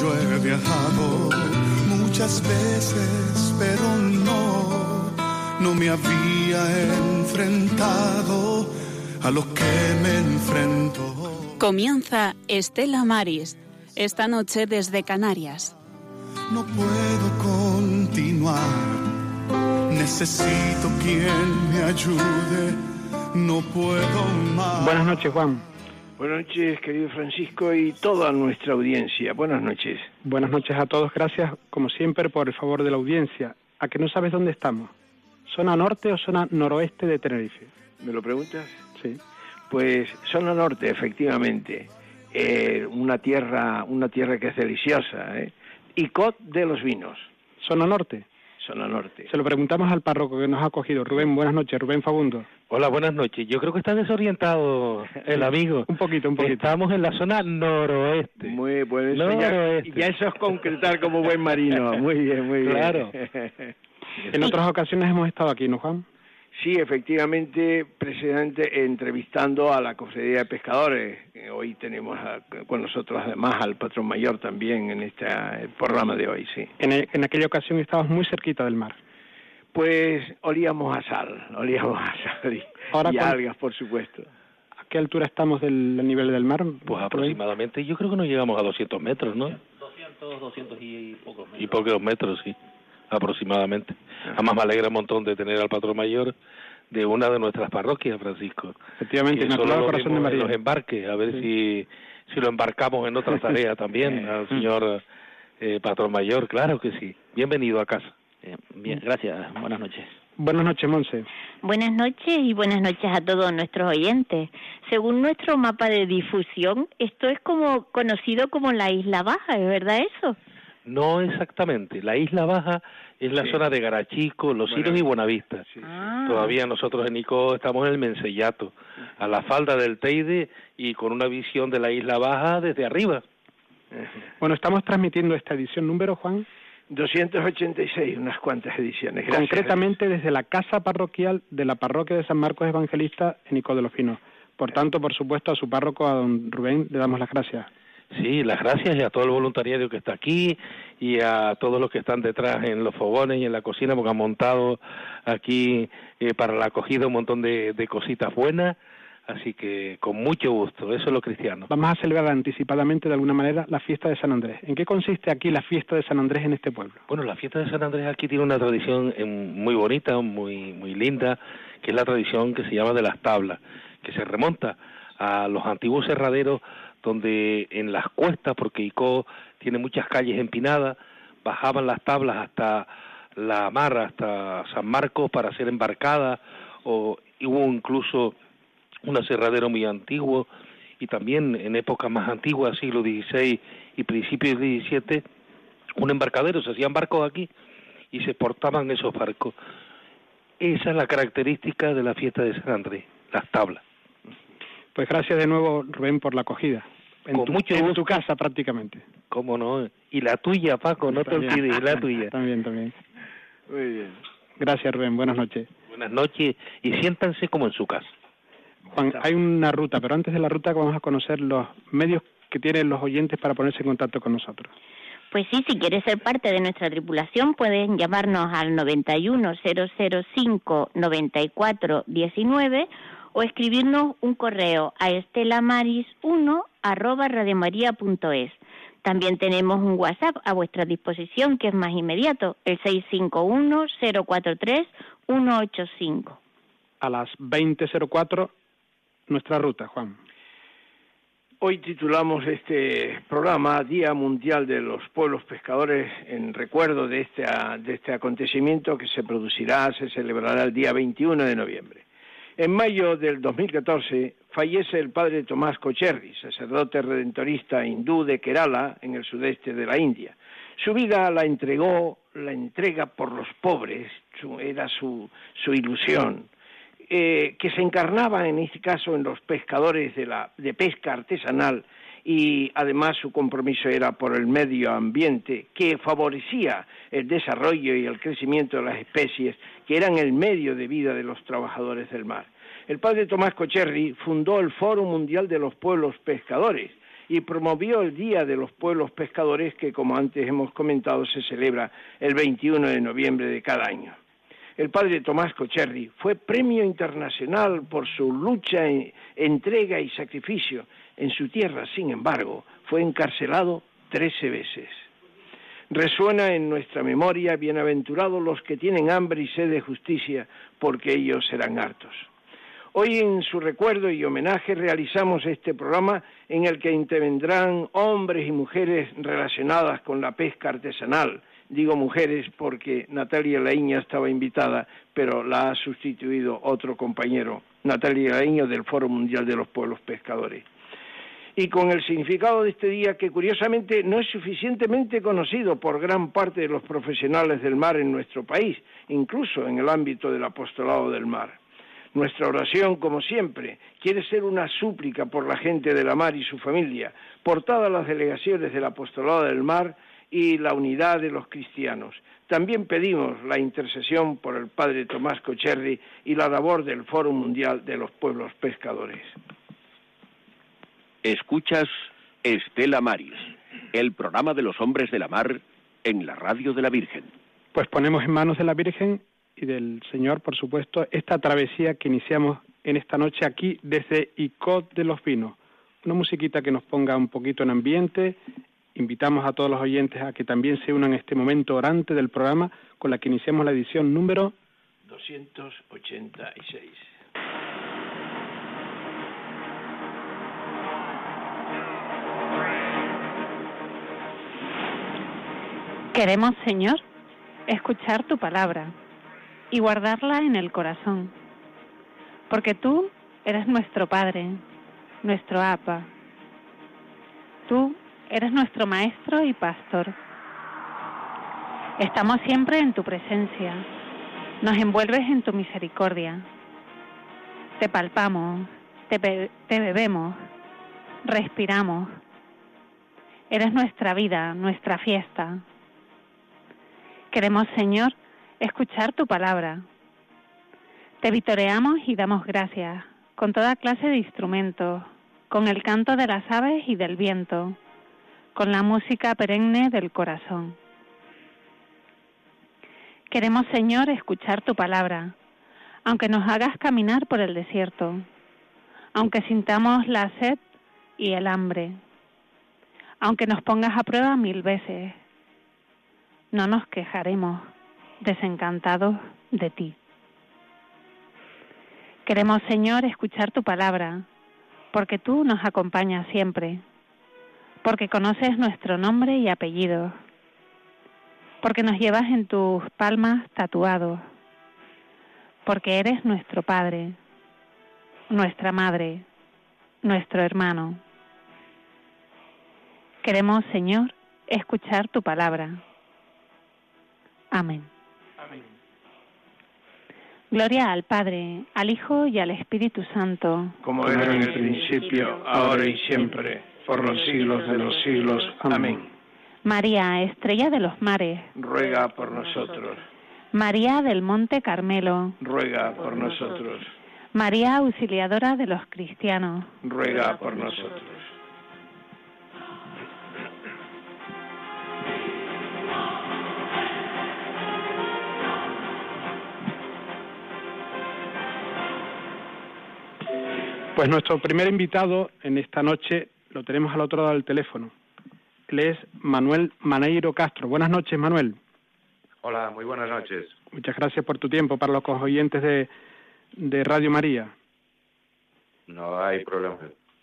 yo he viajado muchas veces, pero no, no me había enfrentado a lo que me enfrento. Comienza Estela Maris, esta noche desde Canarias. No puedo continuar, necesito quien me ayude, no puedo más. Buenas noches, Juan. Buenas noches, querido Francisco, y toda nuestra audiencia. Buenas noches. Buenas noches a todos. Gracias, como siempre, por el favor de la audiencia. ¿A que no sabes dónde estamos? ¿Zona norte o zona noroeste de Tenerife? ¿Me lo preguntas? Sí. Pues zona norte, efectivamente. Eh, una tierra, una tierra que es deliciosa, ¿eh? Y Cot de los vinos. ¿Zona norte? Zona norte. Se lo preguntamos al párroco que nos ha acogido. Rubén, buenas noches. Rubén Fabundo. Hola, buenas noches. Yo creo que está desorientado el amigo. Un poquito, un poquito. Estamos en la zona noroeste. Muy bueno. Ya, Noroeste. ya eso es concretar como buen marino. Muy bien, muy bien. Claro. En otras ocasiones hemos estado aquí, ¿no, Juan? Sí, efectivamente, presidente, entrevistando a la Cofradía de Pescadores. Hoy tenemos a- con nosotros además al patrón mayor también en este eh, programa de hoy, sí. En, e- en aquella ocasión estábamos muy cerquita del mar. Pues olíamos a sal, olíamos a sal y, Ahora y algas, por supuesto. ¿A qué altura estamos del nivel del mar? Pues aproximadamente, yo creo que no llegamos a 200 metros, ¿no? 200, 200 y pocos Y pocos metros, sí, aproximadamente. Además me alegra un montón de tener al patrón mayor de una de nuestras parroquias, Francisco. Efectivamente, Que solo Corazón de María. los embarques, a ver si, si lo embarcamos en otra tarea también, al señor eh, patrón mayor, claro que sí. Bienvenido a casa. Eh, bien, gracias. Buenas noches. Buenas noches, Monse. Buenas noches y buenas noches a todos nuestros oyentes. Según nuestro mapa de difusión, esto es como conocido como la Isla Baja, ¿es verdad eso? No exactamente, la Isla Baja es la Sí. zona de Garachico, Los Siros y Buenavista. Ah. Todavía nosotros en Ico estamos en el Mensellato, a la falda del Teide y con una visión de la Isla Baja desde arriba. Bueno, estamos transmitiendo esta edición número, Juan, 286, unas cuantas ediciones. Gracias. concretamente desde la casa parroquial de la parroquia de San Marcos Evangelista en Ico de los Pinos. Por tanto, por supuesto, a su párroco, a don Rubén, le damos las gracias. Sí, las gracias y a todo el voluntariado que está aquí y a todos los que están detrás en los fogones y en la cocina porque han montado aquí eh, para la acogida un montón de, de cositas buenas. Así que con mucho gusto, eso es lo cristiano. Vamos a celebrar anticipadamente, de alguna manera, la fiesta de San Andrés. ¿En qué consiste aquí la fiesta de San Andrés en este pueblo? Bueno, la fiesta de San Andrés aquí tiene una tradición eh, muy bonita, muy muy linda, que es la tradición que se llama de las tablas, que se remonta a los antiguos cerraderos donde en las cuestas, porque Icó tiene muchas calles empinadas, bajaban las tablas hasta la mar, hasta San Marcos para ser embarcadas, o hubo incluso un aserradero muy antiguo, y también en épocas más antiguas, siglo XVI y principios del XVII, un embarcadero, se hacían barcos aquí y se exportaban esos barcos. Esa es la característica de la fiesta de San Andrés, las tablas. Pues gracias de nuevo, Rubén, por la acogida. En, Con tu, mucho en tu casa prácticamente. ¿Cómo no? Y la tuya, Paco, no te También. olvides, y la tuya. También, también. Muy bien. Gracias, Rubén. Buenas noches. Buenas noches y siéntanse como en su casa. Juan, hay una ruta, pero antes de la ruta vamos a conocer los medios que tienen los oyentes para ponerse en contacto con nosotros. Pues sí, si quieres ser parte de nuestra tripulación, pueden llamarnos al 91005-9419 o escribirnos un correo a estelamaris1 arroba radiomaria.es. También tenemos un WhatsApp a vuestra disposición que es más inmediato, el 651-043-185. A las 20.04, nuestra ruta, Juan. Hoy titulamos este programa Día Mundial de los Pueblos Pescadores en recuerdo de este, de este acontecimiento que se producirá, se celebrará el día 21 de noviembre. En mayo del 2014 fallece el padre Tomás Cocherri, sacerdote redentorista hindú de Kerala, en el sudeste de la India. Su vida la entregó, la entrega por los pobres, su- era su, su ilusión, eh, que se encarnaba en este caso en los pescadores de, la, de pesca artesanal y además su compromiso era por el medio ambiente que favorecía el desarrollo y el crecimiento de las especies que eran el medio de vida de los trabajadores del mar. El padre Tomás Cocherri fundó el Foro Mundial de los Pueblos Pescadores y promovió el Día de los Pueblos Pescadores que, como antes hemos comentado, se celebra el 21 de noviembre de cada año. El padre Tomás Cocherri fue premio internacional por su lucha, entrega y sacrificio. En su tierra, sin embargo, fue encarcelado trece veces. Resuena en nuestra memoria, bienaventurados los que tienen hambre y sed de justicia, porque ellos serán hartos. Hoy en su recuerdo y homenaje realizamos este programa en el que intervendrán hombres y mujeres relacionadas con la pesca artesanal. Digo mujeres porque Natalia Laíña estaba invitada, pero la ha sustituido otro compañero, Natalia Laíña del Foro Mundial de los Pueblos Pescadores y con el significado de este día que curiosamente no es suficientemente conocido por gran parte de los profesionales del mar en nuestro país, incluso en el ámbito del apostolado del mar. Nuestra oración, como siempre, quiere ser una súplica por la gente de la mar y su familia, por todas las delegaciones del apostolado del mar y la unidad de los cristianos. También pedimos la intercesión por el Padre Tomás Cocherri y la labor del Foro Mundial de los Pueblos Pescadores. Escuchas Estela Maris, el programa de los hombres de la mar en la radio de la Virgen. Pues ponemos en manos de la Virgen y del Señor, por supuesto, esta travesía que iniciamos en esta noche aquí desde Icod de los Vinos. Una musiquita que nos ponga un poquito en ambiente. Invitamos a todos los oyentes a que también se unan en este momento orante del programa con la que iniciamos la edición número 286. Queremos, Señor, escuchar tu palabra y guardarla en el corazón, porque tú eres nuestro Padre, nuestro Apa. Tú eres nuestro Maestro y Pastor. Estamos siempre en tu presencia, nos envuelves en tu misericordia. Te palpamos, te, bebemos, respiramos. Eres nuestra vida, nuestra fiesta, Queremos, Señor, escuchar tu palabra. Te vitoreamos y damos gracias con toda clase de instrumentos, con el canto de las aves y del viento, con la música perenne del corazón. Queremos, Señor, escuchar tu palabra, aunque nos hagas caminar por el desierto, aunque sintamos la sed y el hambre, aunque nos pongas a prueba mil veces, no nos quejaremos desencantados de ti. Queremos, Señor, escuchar tu palabra, porque tú nos acompañas siempre, porque conoces nuestro nombre y apellido, porque nos llevas en tus palmas tatuados, porque eres nuestro Padre, nuestra Madre, nuestro hermano. Queremos, Señor, escuchar tu palabra Amén. Gloria al Padre, al Hijo y al Espíritu Santo. Como era en el principio, ahora y siempre, por los siglos de los siglos. Amén. María, estrella de los mares. Ruega por nosotros. María del Monte Carmelo. Ruega por nosotros. María, auxiliadora de los cristianos. Ruega por nosotros. Pues nuestro primer invitado en esta noche lo tenemos al otro lado del teléfono. Él es Manuel Maneiro Castro. Buenas noches, Manuel. Hola, muy buenas noches. Muchas gracias por tu tiempo para los oyentes de, de Radio María. No hay problema,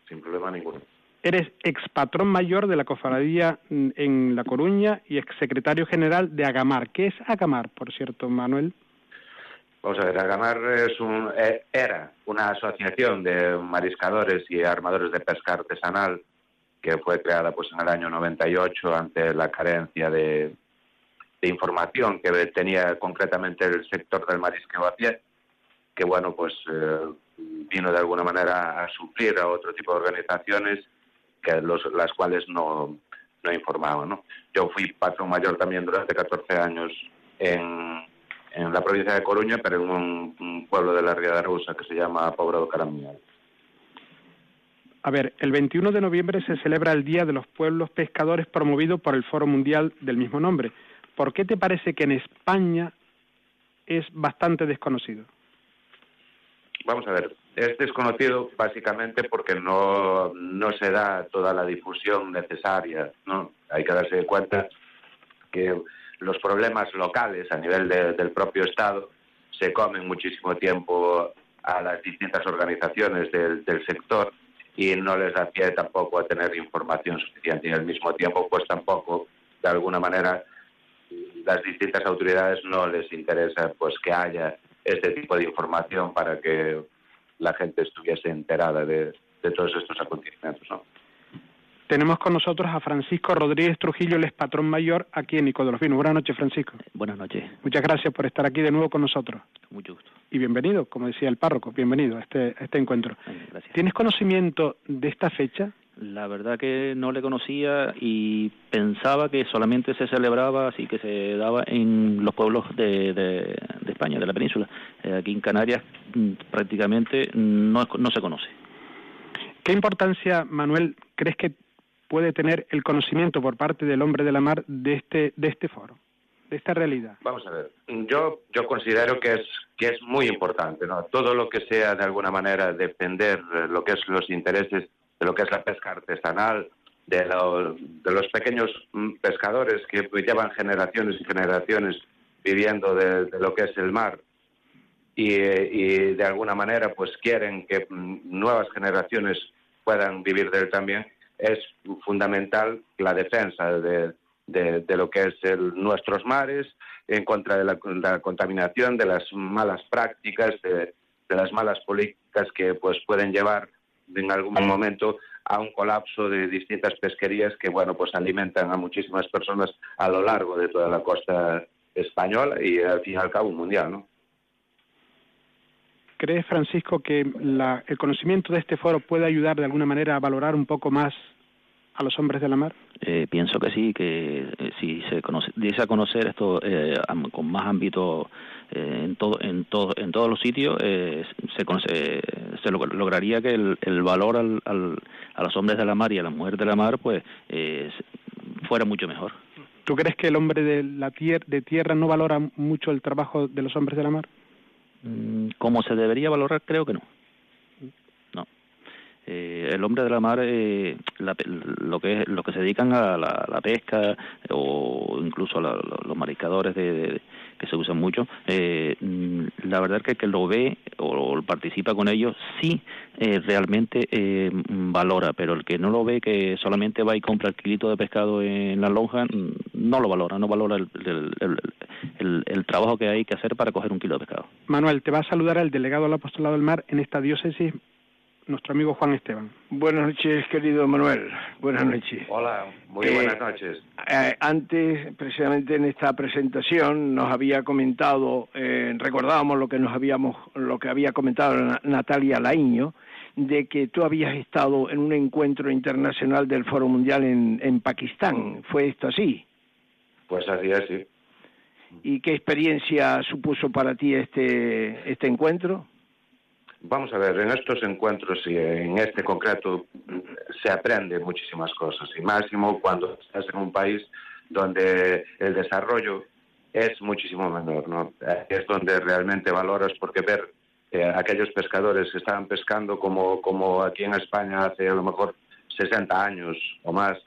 sin problema ninguno. Eres expatrón mayor de la cofradía en La Coruña y exsecretario general de Agamar. ¿Qué es Agamar, por cierto, Manuel? Vamos a ver, Agamar es un, eh, era una asociación de mariscadores y armadores de pesca artesanal que fue creada pues en el año 98 ante la carencia de, información que tenía concretamente el sector del marisqueo a pie, que bueno, pues eh, vino de alguna manera a suplir a otro tipo de organizaciones las cuales no, informaban. Yo fui patrón mayor también durante 14 años en, en la provincia de Coruña, pero en un, pueblo de la Ría de Arousa que se llama Pobrado Caramial. A ver, el 21 de noviembre se celebra el Día de los Pueblos Pescadores promovido por el Foro Mundial del mismo nombre. ¿Por qué te parece que en España es bastante desconocido? Vamos a ver, es desconocido básicamente porque no, no se da toda la difusión necesaria. ¿no? Hay que darse cuenta que los problemas locales a nivel del propio Estado se comen muchísimo tiempo a las distintas organizaciones del, sector y no les da pie tampoco a tener información suficiente y al mismo tiempo pues tampoco de alguna manera las distintas autoridades no les interesa pues que haya este tipo de información para que la gente estuviese enterada de, de todos estos acontecimientos ¿no? Tenemos con nosotros a Francisco Rodríguez Trujillo, el patrón mayor aquí en Nico de los Vinos. Buenas noches, Francisco. Buenas noches. Muchas gracias por estar aquí de nuevo con nosotros. Mucho gusto. Y bienvenido, como decía el párroco, bienvenido a este, a este encuentro. Gracias. ¿Tienes conocimiento de esta fecha? La verdad que no le conocía y pensaba que solamente se celebraba, así que se daba en los pueblos de, de, de España, de la península. Eh, aquí en Canarias mm, prácticamente no, no se conoce. ¿Qué importancia, Manuel, crees que puede tener el conocimiento por parte del hombre de la mar de este, de este foro, de esta realidad? Vamos a ver, yo, yo considero que es, que es muy importante, ¿no? Todo lo que sea de alguna manera defender lo que es los intereses de lo que es la pesca artesanal, de, lo, de los pequeños pescadores que llevan generaciones y generaciones viviendo de, de lo que es el mar y, y, de alguna manera pues quieren que nuevas generaciones puedan vivir de él también, es fundamental la defensa de, de, lo que es el, nuestros mares, en contra de la, la, contaminación, de las malas prácticas, de, de, las malas políticas que pues pueden llevar en algún momento a un colapso de distintas pesquerías que bueno pues alimentan a muchísimas personas a lo largo de toda la costa española y al fin y al cabo mundial, ¿no? ¿Crees, Francisco, que la, el conocimiento de este foro puede ayudar de alguna manera a valorar un poco más a los hombres de la mar? Eh, pienso que sí, que eh, si se conoce, diese a conocer esto eh, con más ámbito eh, en todo, en todo, en todos los sitios, eh, se, conoce, se log lograría que el, el valor al, al, a los hombres de la mar y a las mujeres de la mar, pues, fuera mucho mejor. ¿Tú crees que el hombre de la tier de tierra no valora mucho el trabajo de los hombres de la mar? Mm, como se debería valorar, creo que. No. Eh, el hombre de la mar, eh, la, lo que lo que se dedican a la, pesca o incluso a los mariscadores de, que se usan mucho, eh, la verdad es que el que lo ve o, participa con ellos sí eh, realmente eh, valora, pero el que no lo ve, que solamente va y compra el kilito de pescado en la lonja, no lo valora, no valora el, trabajo que hay que hacer para coger un kilo de pescado. Manuel, te va a saludar el delegado del Apostolado del Mar en esta diócesis, nuestro amigo Juan Esteban. Buenas noches, querido Manuel. Buenas noches. Hola, muy eh, buenas noches. Eh, antes, precisamente en esta presentación, nos había comentado, eh, recordábamos lo que nos habíamos, lo que había comentado Natalia Laiño, de que tú habías estado en un encuentro internacional del Foro Mundial en, en Pakistán. ¿Fue esto así? Pues así es, sí. ¿Y qué experiencia supuso para ti este, este encuentro? Vamos a ver, en estos encuentros y en este concreto se aprende muchísimas cosas, y máximo cuando estás en un país donde el desarrollo es muchísimo menor, ¿no? Es donde realmente valoras porque ver eh, aquellos pescadores que estaban pescando como, como aquí en España hace a lo mejor 60 años o más,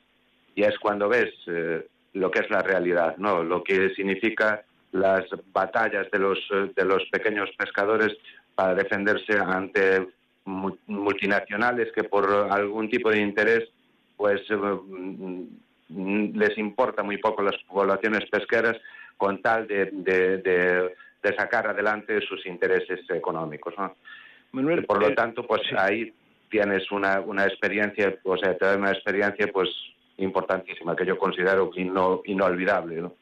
y es cuando ves eh, lo que es la realidad, ¿no? Lo que significa las batallas de los, de los pequeños pescadores para defenderse ante multinacionales que por algún tipo de interés pues les importa muy poco las poblaciones pesqueras con tal de, de, de, de sacar adelante sus intereses económicos. ¿no? Manuel, por lo eh, tanto, pues sí. ahí tienes una, una experiencia, o sea, te da una experiencia pues importantísima que yo considero ino, inolvidable. ¿no?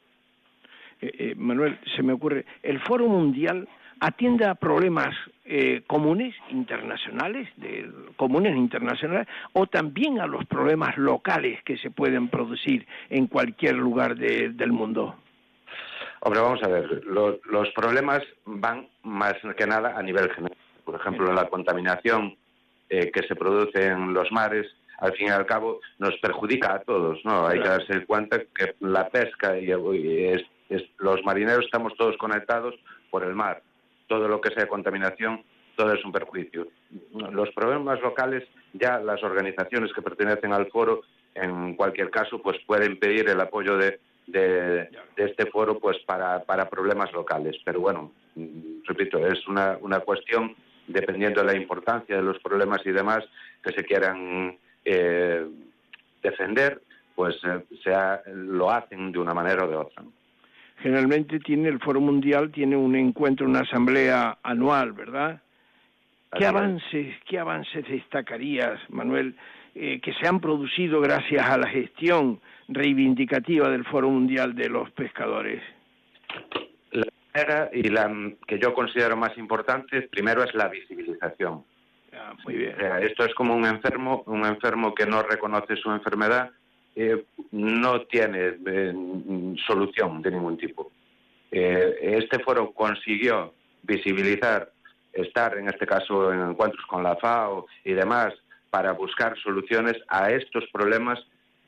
Eh, eh, Manuel, se me ocurre, el Foro Mundial atiende a problemas eh, comunes internacionales, de, comunes internacionales, o también a los problemas locales que se pueden producir en cualquier lugar de, del mundo. Hombre, vamos a ver, lo, los problemas van más que nada a nivel general. Por ejemplo, la contaminación eh, que se produce en los mares, al fin y al cabo nos perjudica a todos, ¿no? Hay que darse cuenta que la pesca y, los marineros estamos todos conectados por el mar. Todo lo que sea contaminación, todo es un perjuicio. Los problemas locales, ya las organizaciones que pertenecen al foro, en cualquier caso, pues pueden pedir el apoyo de, este foro pues para, problemas locales. Pero bueno, mm, repito, es una, una cuestión, dependiendo de la importancia de los problemas y demás, que se quieran eh, defender, pues eh, sea, lo hacen de una manera o de otra. Generalmente tiene el Foro Mundial tiene un encuentro, una asamblea anual, ¿verdad? ¿Qué avances, qué avances destacarías, Manuel, eh, que se han producido gracias a la gestión reivindicativa del Foro Mundial de los Pescadores? La primera y la que yo considero más importante, primero es la visibilización. Ah, muy bien. esto es como un enfermo, un enfermo que no reconoce su enfermedad, eh, no tiene eh, solución de ningún tipo. Eh, este foro consiguió visibilizar, estar en este caso en encuentros con la FAO y demás, para buscar soluciones a estos problemas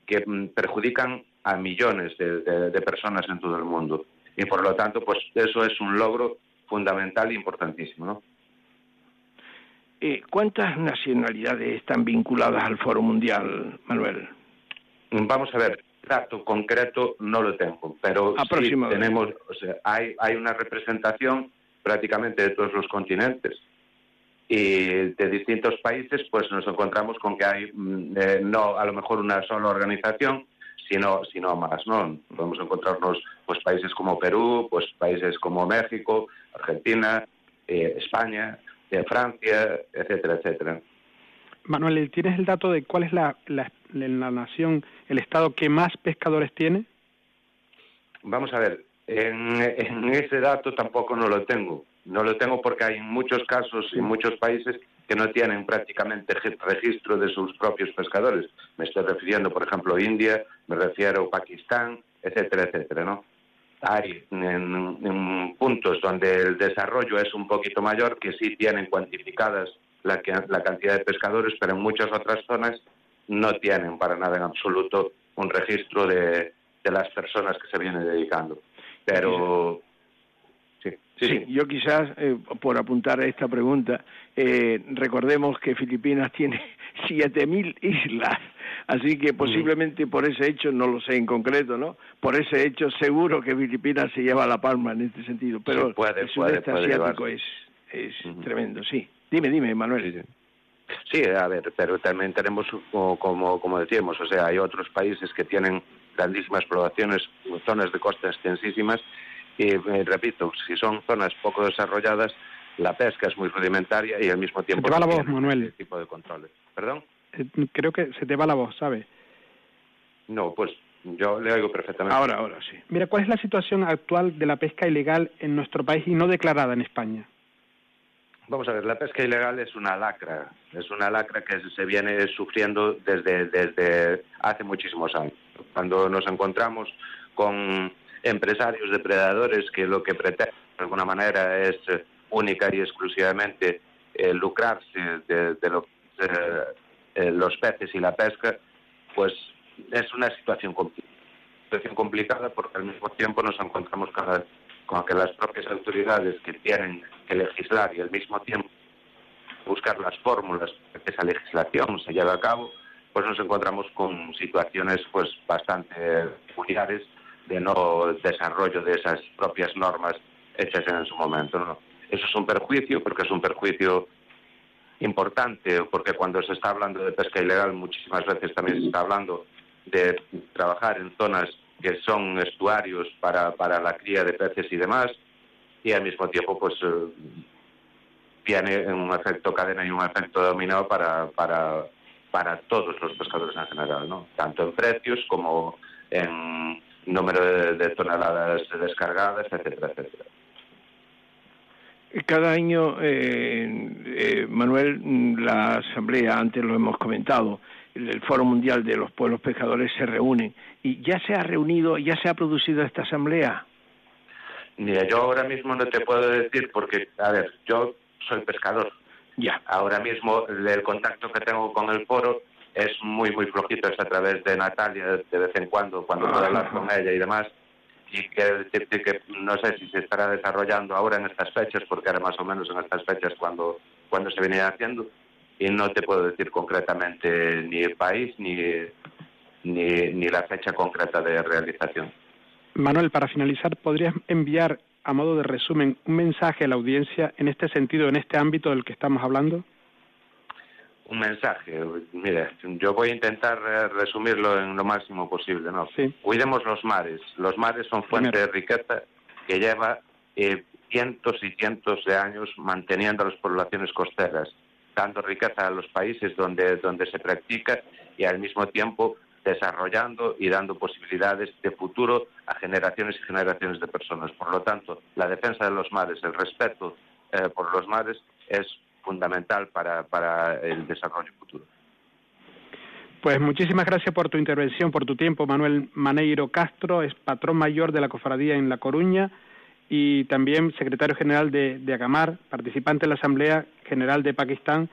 que mm, perjudican a millones de, personas en todo el mundo. Y por lo tanto, pues eso es un logro fundamental e importantísimo, ¿Cuántas nacionalidades están vinculadas al Foro Mundial, Manuel? Vamos a ver, dato concreto no lo tengo, pero sí tenemos, o sea, hay, hay una representación prácticamente de todos los continentes y de distintos países, pues nos encontramos con que hay mm, eh, no a lo mejor una sola organización, sino sino más, ¿no? Podemos encontrarnos pues países como Perú, pues países como México, Argentina, eh, España, de Francia, etcétera, etcétera. Manuel, ¿tienes el dato de cuál es la, la, nación, el estado que más pescadores tiene? Vamos a ver, en, ese dato tampoco no lo tengo. No lo tengo porque hay muchos casos y muchos países que no tienen prácticamente registro de sus propios pescadores. Me estoy refiriendo, por ejemplo, a India, me refiero a Pakistán, etcétera, etcétera, ¿no? hay en, puntos donde el desarrollo es un poquito mayor que sí tienen cuantificadas la, la cantidad de pescadores, pero en muchas otras zonas no tienen para nada en absoluto un registro de, de las personas que se vienen dedicando. Pero sí, sí, yo quizás eh, por apuntar a esta pregunta, eh, recordemos que Filipinas tiene 7.000 islas Así que posiblemente por ese hecho, no lo sé en concreto, ¿no? Por ese hecho seguro que Filipinas se lleva la palma en este sentido. Pero el sudeste asiático es, es tremendo, sí. Dime, dime, Manuel. Sí, a ver, pero también tenemos, como, como decíamos, o sea, hay otros países que tienen grandísimas poblaciones, zonas de costa extensísimas, y eh, repito, si son zonas poco desarrolladas, la pesca es muy rudimentaria y al mismo tiempo... Se te va la voz, Manuel. tipo de controles. ¿Perdón? Eh, creo que se te va la voz, ¿sabes? No, pues yo le oigo perfectamente. Ahora, ahora sí. Mira, ¿cuál es la situación actual de la pesca ilegal en nuestro país y no declarada en España? Vamos a ver, la pesca ilegal es una lacra, es una lacra que se viene sufriendo desde, desde hace muchísimos años. Cuando nos encontramos con empresarios depredadores que lo que pretenden de alguna manera es única y exclusivamente eh, lucrarse de, de eh, los peces y la pesca, pues es una situación, situación complicada porque al mismo tiempo nos encontramos con que las propias autoridades que tienen que legislar y al mismo tiempo buscar las fórmulas para que esa legislación se lleve a cabo, pues nos encontramos con situaciones pues bastante peculiares de no desarrollo de esas propias normas hechas en su momento. Eso es un perjuicio, porque es un perjuicio importante, porque cuando se está hablando de pesca ilegal muchísimas veces también se está hablando de trabajar en zonas que son estuarios para, para la cría de peces y demás, y al mismo tiempo pues eh, tiene un efecto cadena y un efecto dominado para, para, para todos los pescadores en general, ¿no? tanto en precios como en número de, toneladas descargadas, etcétera, etcétera. Cada año, eh, eh, Manuel, la Asamblea, antes lo hemos comentado, el, Foro Mundial de los Pueblos Pescadores se reúne. ¿Y ya se ha reunido, ya se ha producido esta Asamblea? Mira, yo ahora mismo no te puedo decir porque, a ver, yo soy pescador Ya. Ahora mismo el contacto que tengo con el foro es muy, muy flojito, es a través de Natalia de vez en cuando, cuando puedo hablar con ella y demás. Y quiero decirte que no sé si se estará desarrollando ahora en estas fechas, porque era más o menos en estas fechas cuando, cuando se venía haciendo, y no te puedo decir concretamente ni el país ni, ni, ni la fecha concreta de realización. Manuel, para finalizar, ¿podrías enviar a modo de resumen un mensaje a la audiencia en este sentido, en este ámbito del que estamos hablando? un mensaje. Mire, yo voy a intentar eh, resumirlo en lo máximo posible. ¿no? Cuidemos los mares. Los mares son fuente de riqueza que lleva eh, cientos y cientos de años manteniendo a las poblaciones costeras, dando riqueza a los países donde, donde se practica y al mismo tiempo desarrollando y dando posibilidades de futuro a generaciones y generaciones de personas. Por lo tanto, la defensa de los mares, el respeto eh, por los mares es fundamental para, para el desarrollo futuro. Pues muchísimas gracias por tu intervención, por tu tiempo. Manuel Maneiro Castro es patrón mayor de la cofradía en La Coruña y también secretario general de, de Agamar, participante en la Asamblea General de Pakistán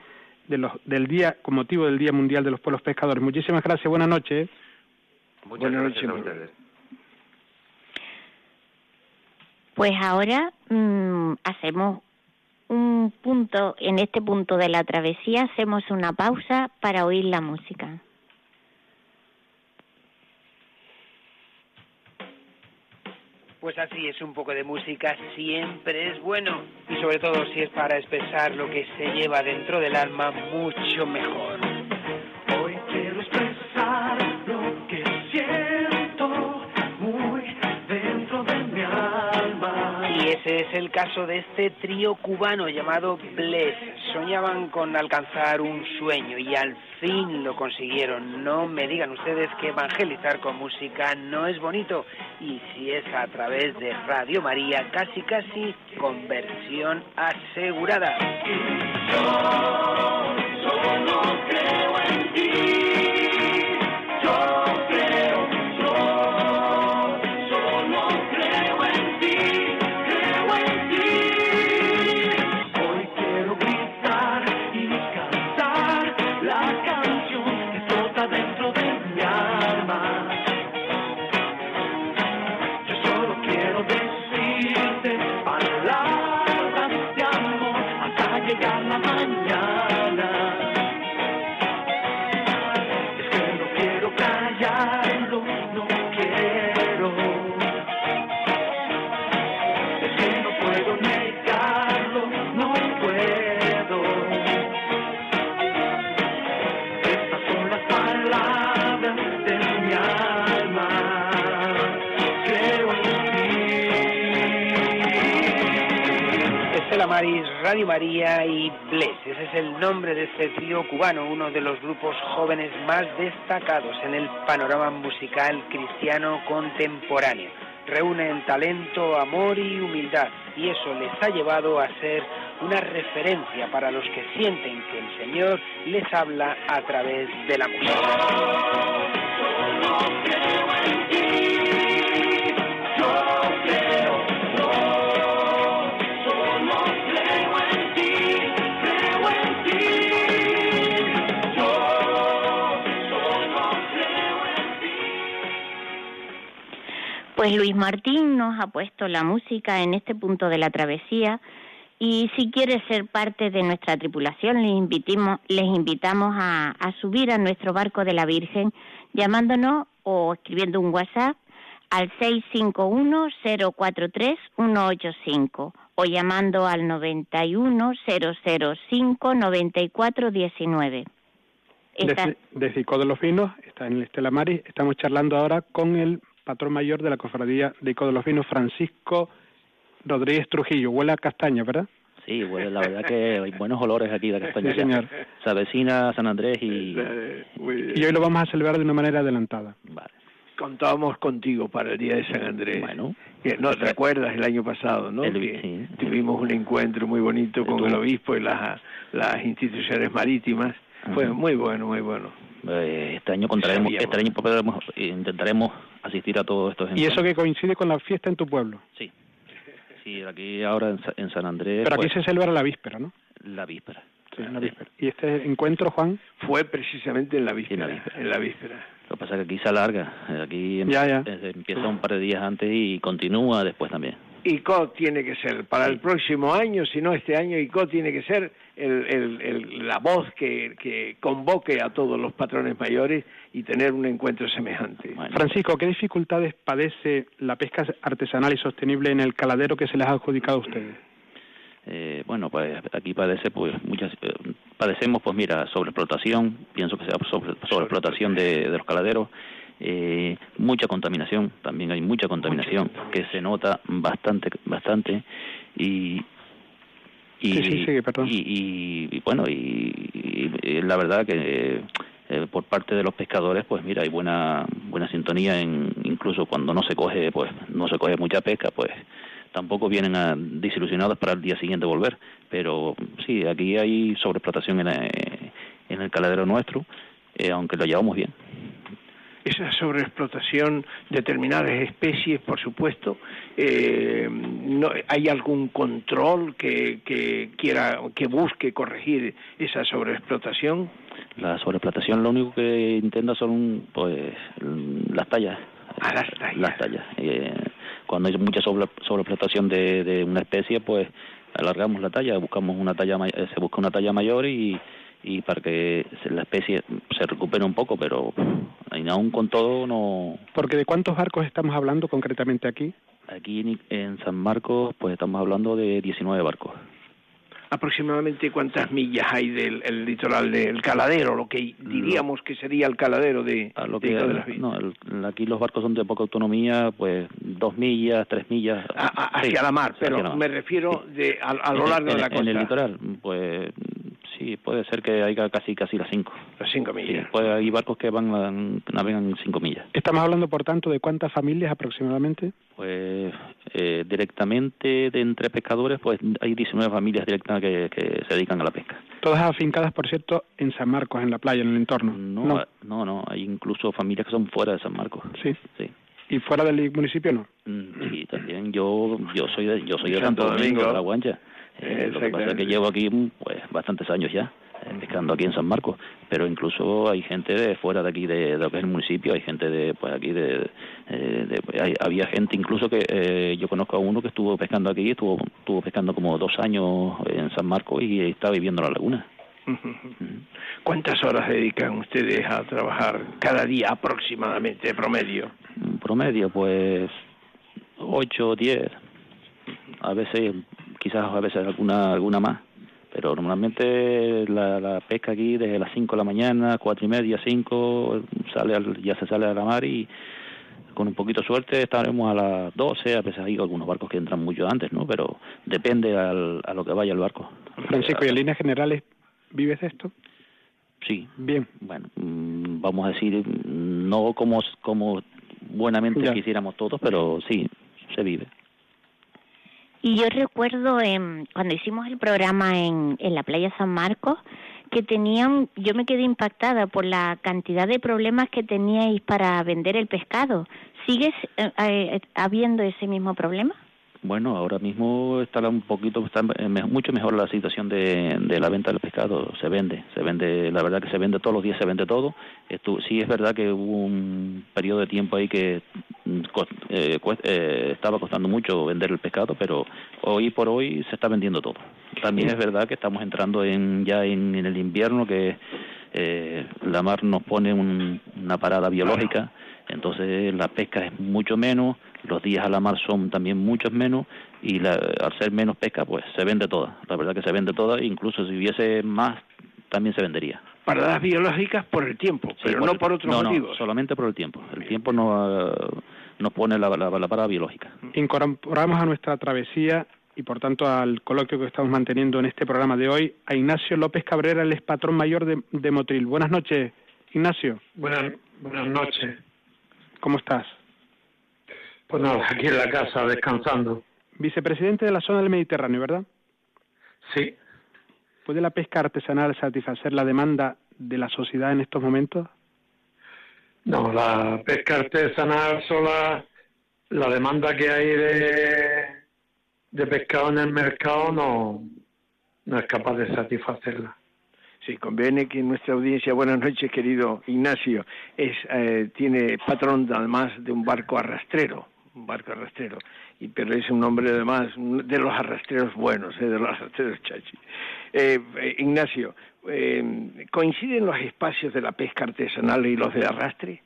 de los, del día, con motivo del Día Mundial de los Pueblos Pescadores. Muchísimas gracias, buenas noches. Muchas gracias a ustedes. Pues ahora mmm, hacemos un punto, en este punto de la travesía hacemos una pausa para oír la música. Pues así es, un poco de música siempre es bueno y sobre todo si es para expresar lo que se lleva dentro del alma mucho mejor. Ese es el caso de este trío cubano llamado Bless. Soñaban con alcanzar un sueño y al fin lo consiguieron. No me digan ustedes que evangelizar con música no es bonito. Y si es a través de Radio María, casi casi conversión asegurada. Radio María y Bless. Ese es el nombre de este trío cubano, uno de los grupos jóvenes más destacados en el panorama musical cristiano contemporáneo. Reúnen talento, amor y humildad y eso les ha llevado a ser una referencia para los que sienten que el Señor les habla a través de la música. Pues Luis Martín nos ha puesto la música en este punto de la travesía y si quiere ser parte de nuestra tripulación les invitamos, les invitamos a, a subir a nuestro barco de la Virgen llamándonos o escribiendo un WhatsApp al 651-043-185 o llamando al 91-005-9419. Esta- De, de de los Vinos, está en el Estela Maris. Estamos charlando ahora con el patrón mayor de la cofradía de Ico de los Vinos, Francisco Rodríguez Trujillo. Huele a castaña, ¿verdad? Sí, huele, la verdad que hay buenos olores aquí de castaña. Sí, señor. Se avecina San Andrés y... Y hoy lo vamos a celebrar de una manera adelantada. Contábamos contigo para el Día de San Andrés. Bueno. Que, no, ¿te acuerdas el año pasado, no? El- Que sí. Tuvimos un encuentro muy bonito con el obispo y las, las instituciones marítimas. Fue muy bueno, muy bueno. Eh, este año este año podremos- intentaremos asistir a todos estos Y eso que coincide con la fiesta en tu pueblo. Sí. Sí, aquí ahora en, Sa- en San Andrés... Pero aquí pues, se celebra la víspera, ¿no? La víspera. Sí, en la víspera. ¿Y este encuentro, Juan? Fue precisamente en la víspera. víspera. En la víspera. Lo que pasa es que aquí se alarga, aquí em- Ya, ya. eh, empieza un par de días antes y continúa después también. ICO tiene que ser para el próximo año, si no este año, ICO tiene que ser el, el- el- la voz que, que convoque a todos los patrones mayores y tener un encuentro semejante. Francisco, ¿qué dificultades padece la pesca artesanal y sostenible en el caladero que se les ha adjudicado a ustedes? Eh, bueno, pues aquí padece, pues muchas, eh, padecemos, pues mira, sobreexplotación, pienso que sea sobre, sobreexplotación de, de los caladeros, eh, mucha contaminación, también hay mucha contaminación que se nota bastante, bastante y y, Sí, y, y- y, bueno y, eh, la verdad que eh, por parte de los pescadores pues mira hay buena buena sintonía en incluso cuando no se coge pues no se coge mucha pesca pues tampoco vienen a, desilusionados para el día siguiente volver. Pero sí aquí hay sobreexplotación en, eh, en el caladero nuestro eh, aunque lo llevamos bien esa sobreexplotación de determinadas especies, por supuesto, eh, no, ¿hay algún control que, que quiera, que busque corregir esa sobreexplotación? La sobreexplotación lo único que intenta son pues las tallas. Ah, las tallas. Las tallas. Eh, cuando hay mucha sobre, sobreexplotación de, de una especie, pues alargamos la talla, buscamos una talla eh, se busca una talla mayor y, y para que la especie se recupere un poco, pero y aún con todo no Porque ¿de cuántos barcos estamos hablando concretamente aquí? aquí en, en San Marcos pues estamos hablando de 19 barcos. aproximadamente cuántas millas hay del el litoral del Caladero, lo que diríamos que sería el Caladero de, A lo de que, de las no, el- aquí los barcos son de poca autonomía, pues dos millas, tres millas. A- a- hacia Sí, la mar, pero hacia la mar. me refiero de a, a lo En- largo en, de la en costa. el litoral, pues sí, puede ser que haya casi casi las cinco. Las cinco Sí, millas. puede, hay barcos que van a- navegan cinco millas. Estamos hablando, por tanto, de cuántas familias aproximadamente. Pues eh, directamente de entre pescadores, pues hay 19 familias directas que, que se dedican a la pesca. Todas afincadas, por cierto, en San Marcos, en la playa, en el entorno. No, ah, no, no, hay incluso familias que son fuera de San Marcos. Sí. Sí. ¿Y fuera del municipio no? Mm, Sí, también yo yo soy de, yo soy de Santo Santo Domingo, Domingo. de la Guancha. Eh, lo que pasa es que llevo aquí mm, pues bastantes años ya eh, pescando aquí en San Marcos, pero incluso hay gente de fuera de aquí de, de lo que es el municipio, hay gente de pues aquí de, eh, de- hay- había gente incluso que eh, yo conozco a uno que estuvo pescando aquí, estuvo estuvo pescando como dos años en San Marcos y está viviendo en la laguna. ¿Cuántas horas dedican ustedes a trabajar cada día aproximadamente, promedio? Promedio, pues 8 o 10. A veces, quizás a veces alguna alguna más. Pero normalmente la, la pesca aquí desde las 5 de la mañana, cuatro y media, 5, sale al- ya se sale a la mar y con un poquito de suerte estaremos a las 12. A veces hay algunos barcos que entran mucho antes, ¿no? Pero depende al, a lo que vaya el barco. Francisco, ¿y en líneas generales vives de esto? Sí. Bien. Bueno, mm, vamos a decir, no como, como buenamente Ya. quisiéramos todos, pero sí, se vive. Y yo recuerdo em, cuando hicimos el programa en, la playa San Marcos que tenían, yo me quedé impactada por la cantidad de problemas que teníais para vender el pescado. ¿Sigues eh, eh, habiendo ese mismo problema? Bueno, ahora mismo está un poquito, está mucho mejor la situación de, la venta del pescado. Se vende, se vende, la verdad que se vende todos los días, se vende todo. Esto, sí es verdad que hubo un periodo de tiempo ahí que mm, cos- eh, eh, estaba costando mucho vender el pescado, pero hoy por hoy se está vendiendo todo. También es verdad que estamos entrando en ya en, en el invierno que eh, la mar nos pone un- una parada biológica, entonces la pesca es mucho menos, los días a la mar son también muchos menos y la- al ser menos pesca pues se vende toda, la verdad que se vende toda, incluso si hubiese más también se vendería. Paradas biológicas por el tiempo, Sí, pero no por otros no, motivos. No, solamente por el tiempo. El tiempo no, nos pone la, la, la parada biológica. Incorporamos a nuestra travesía y por tanto al coloquio que estamos manteniendo en este programa de hoy a Ignacio López Cabrera, el ex patrón mayor de, de Motril. Buenas noches, Ignacio. Buenas, buenas noches. ¿Cómo estás? Pues nada, aquí en la casa descansando. Vicepresidente de la zona del Mediterráneo, ¿verdad? Sí. ¿Puede la pesca artesanal satisfacer la demanda de la sociedad en estos momentos? No, la pesca artesanal sola, la demanda que hay de, de pescado en el mercado no, no es capaz de satisfacerla. Sí, conviene que nuestra audiencia, buenas noches querido Ignacio, es eh, tiene patrón además de un barco arrastrero, un barco arrastrero, y pero es un hombre además de los arrastreros buenos, eh, de los arrastreros chachi. Eh, eh, Ignacio, ¿coinciden los espacios de la pesca artesanal y los de arrastre?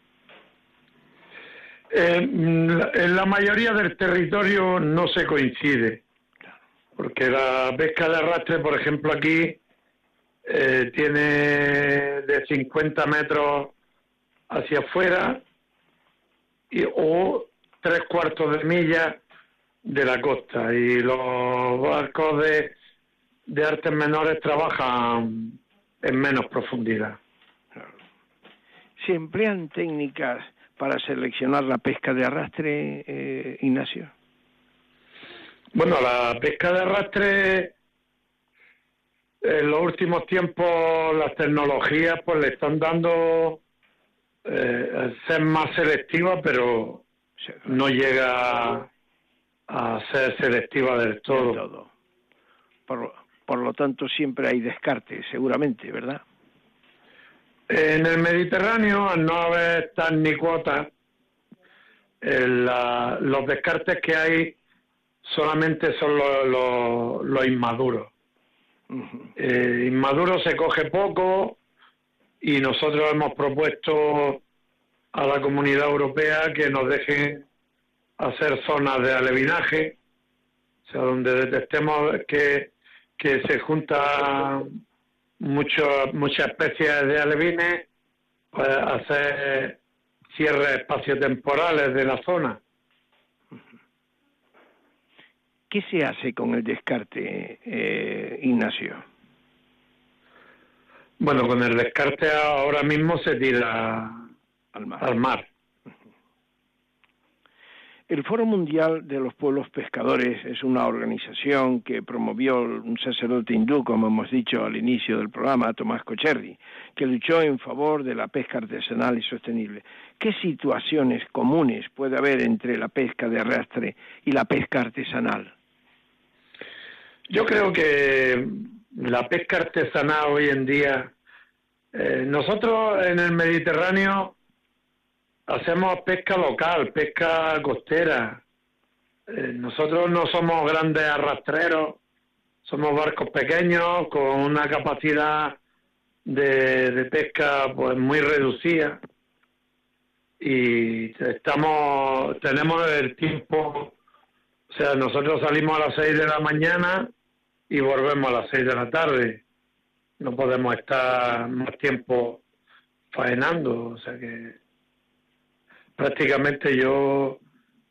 La- en la mayoría del territorio no se coincide, porque la pesca de arrastre, por ejemplo, aquí tiene de 50 metros hacia afuera y, o tres cuartos de milla de la costa y los barcos de, de artes menores trabajan en menos profundidad. ¿Se emplean técnicas para seleccionar la pesca de arrastre, eh, Ignacio? Bueno, la pesca de arrastre en los últimos tiempos las tecnologías pues le están dando eh, ser más selectiva, pero no llega a ser selectiva del todo. todo. Por, por lo tanto, siempre hay descarte, seguramente, ¿verdad? En el Mediterráneo, al no haber tan ni cuotas, los descartes que hay solamente son los, los- los inmaduros. Eh, inmaduro se coge poco y nosotros hemos propuesto a la comunidad europea que nos dejen hacer zonas de alevinaje, o sea, donde detectemos que, que se juntan mucho- muchas especies de alevines, pues hacer cierres espaciotemporales de la zona. ¿Qué se hace con el descarte, eh, Ignacio? Bueno, con el descarte ahora mismo se tira al mar. Al mar. El Foro Mundial de los Pueblos Pescadores es una organización que promovió un sacerdote hindú, como hemos dicho al inicio del programa, Tomás Cocherri, que luchó en favor de la pesca artesanal y sostenible. ¿Qué situaciones comunes puede haber entre la pesca de arrastre y la pesca artesanal? Yo creo que la pesca artesanal hoy en día, eh, nosotros en el Mediterráneo hacemos pesca local, pesca costera. Eh, nosotros no somos grandes arrastreros, somos barcos pequeños con una capacidad de, de pesca pues muy reducida y estamos tenemos el tiempo o sea, nosotros salimos a las 6 de la mañana y volvemos a las 6 de la tarde. No podemos estar más tiempo faenando, o sea que prácticamente yo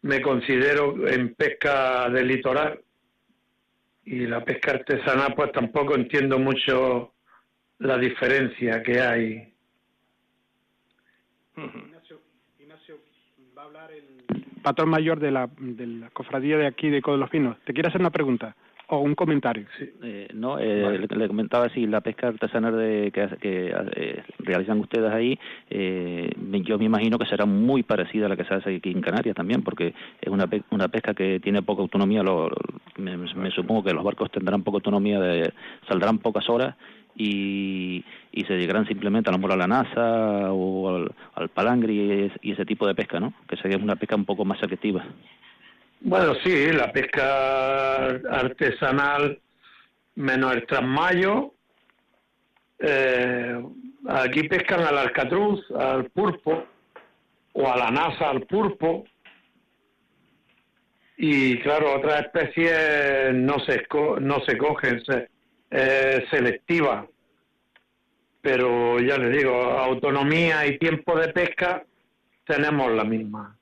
me considero en pesca del litoral y la pesca artesanal pues tampoco entiendo mucho la diferencia que hay. Patrón mayor de la, de la cofradía de aquí de Codo de los Pinos. ¿Te quiere hacer una pregunta o un comentario? Eh, no, eh, le, le comentaba si la pesca artesanal de, que, que eh, realizan ustedes ahí, eh, yo me imagino que será muy parecida a la que se hace aquí en Canarias también, porque es una, pe- una pesca que tiene poca autonomía. Lo, lo- me, me supongo que los barcos tendrán poca autonomía, de, saldrán pocas horas y, y se llegarán simplemente a lo mejor a la NASA o al, al palangre y, y ese tipo de pesca, ¿no? Que sería una pesca un poco más selectiva. Bueno, sí, la pesca artesanal menos el trasmayo. Eh, aquí pescan al alcatruz, al pulpo, o a la nasa, al pulpo. Y claro, otras especies no se, no se cogen, se, selectiva. Pero ya les digo, autonomía y tiempo de pesca tenemos la misma.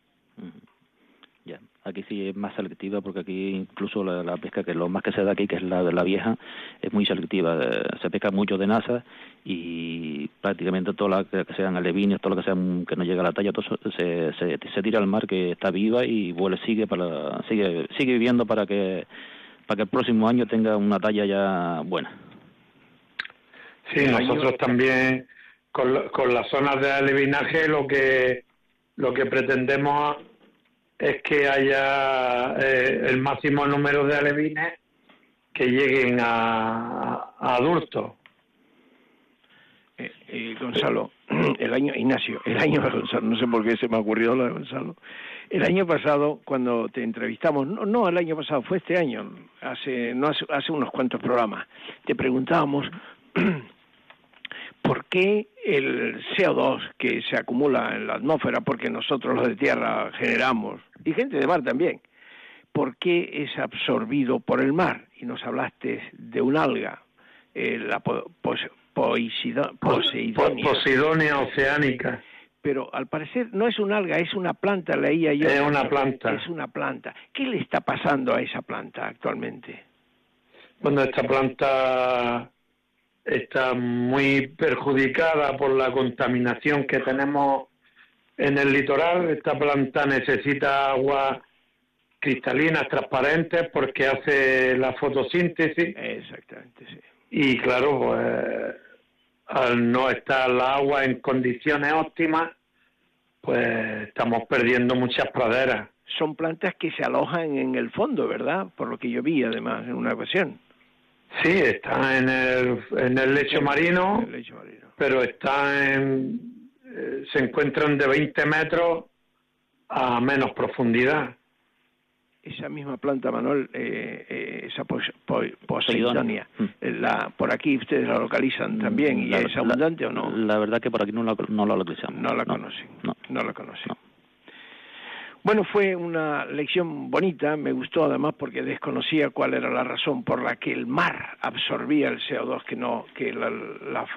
Aquí sí es más selectiva porque aquí incluso la, la pesca que lo más que se da aquí, que es la de la vieja, es muy selectiva. Eh, Se pesca mucho de NASA y prácticamente todo lo que, que sean alevines, todo lo que sean que no llega a la talla, todo se, se, se tira al mar que está viva y vuelve, sigue para sigue sigue viviendo para que para que el próximo año tenga una talla ya buena. Sí, nosotros también con, lo- con las zonas de alevinaje lo que lo que pretendemos es que haya eh, el máximo número de alevines que lleguen a, adultos. eh, Gonzalo, el año, Ignacio, el año, Gonzalo, no sé por qué se me ha ocurrido lo de Gonzalo, el año pasado, cuando te entrevistamos, no, no el año pasado, fue este año, hace, no hace, hace unos cuantos programas, te preguntábamos por qué el CO2 que se acumula en la atmósfera, porque nosotros los de tierra generamos, y gente de mar también, ¿por qué es absorbido por el mar? Y nos hablaste de un alga, eh, la po- poseidonia. Posidonia oceánica. Pero al parecer no es un alga, es una planta, leía yo. Es una planta. Es una planta. ¿Qué le está pasando a esa planta actualmente? Bueno, esta planta está muy perjudicada por la contaminación que tenemos en el litoral. Esta planta necesita agua cristalinas, transparentes, porque hace la fotosíntesis. Exactamente, sí. Y claro, pues al no estar la agua en condiciones óptimas, pues estamos perdiendo muchas praderas. Son plantas que se alojan en el fondo, ¿verdad? Por lo que yo vi, además, en una ocasión. Sí, está en el, en el lecho marino, El lecho marino. pero está en, eh, se encuentran de 20 metros a menos profundidad. Esa misma planta, Manuel, eh, eh, esa pos, po- poseidonia, eh, la, por aquí ustedes la localizan también, ¿y Mm. La- es la- abundante o no? La verdad que por aquí no la, no la localizamos. No la conocen. No, la conocen. Bueno, fue una lección bonita, me gustó además porque desconocía cuál era la razón por la que el mar absorbía el CO2 que no que la, la,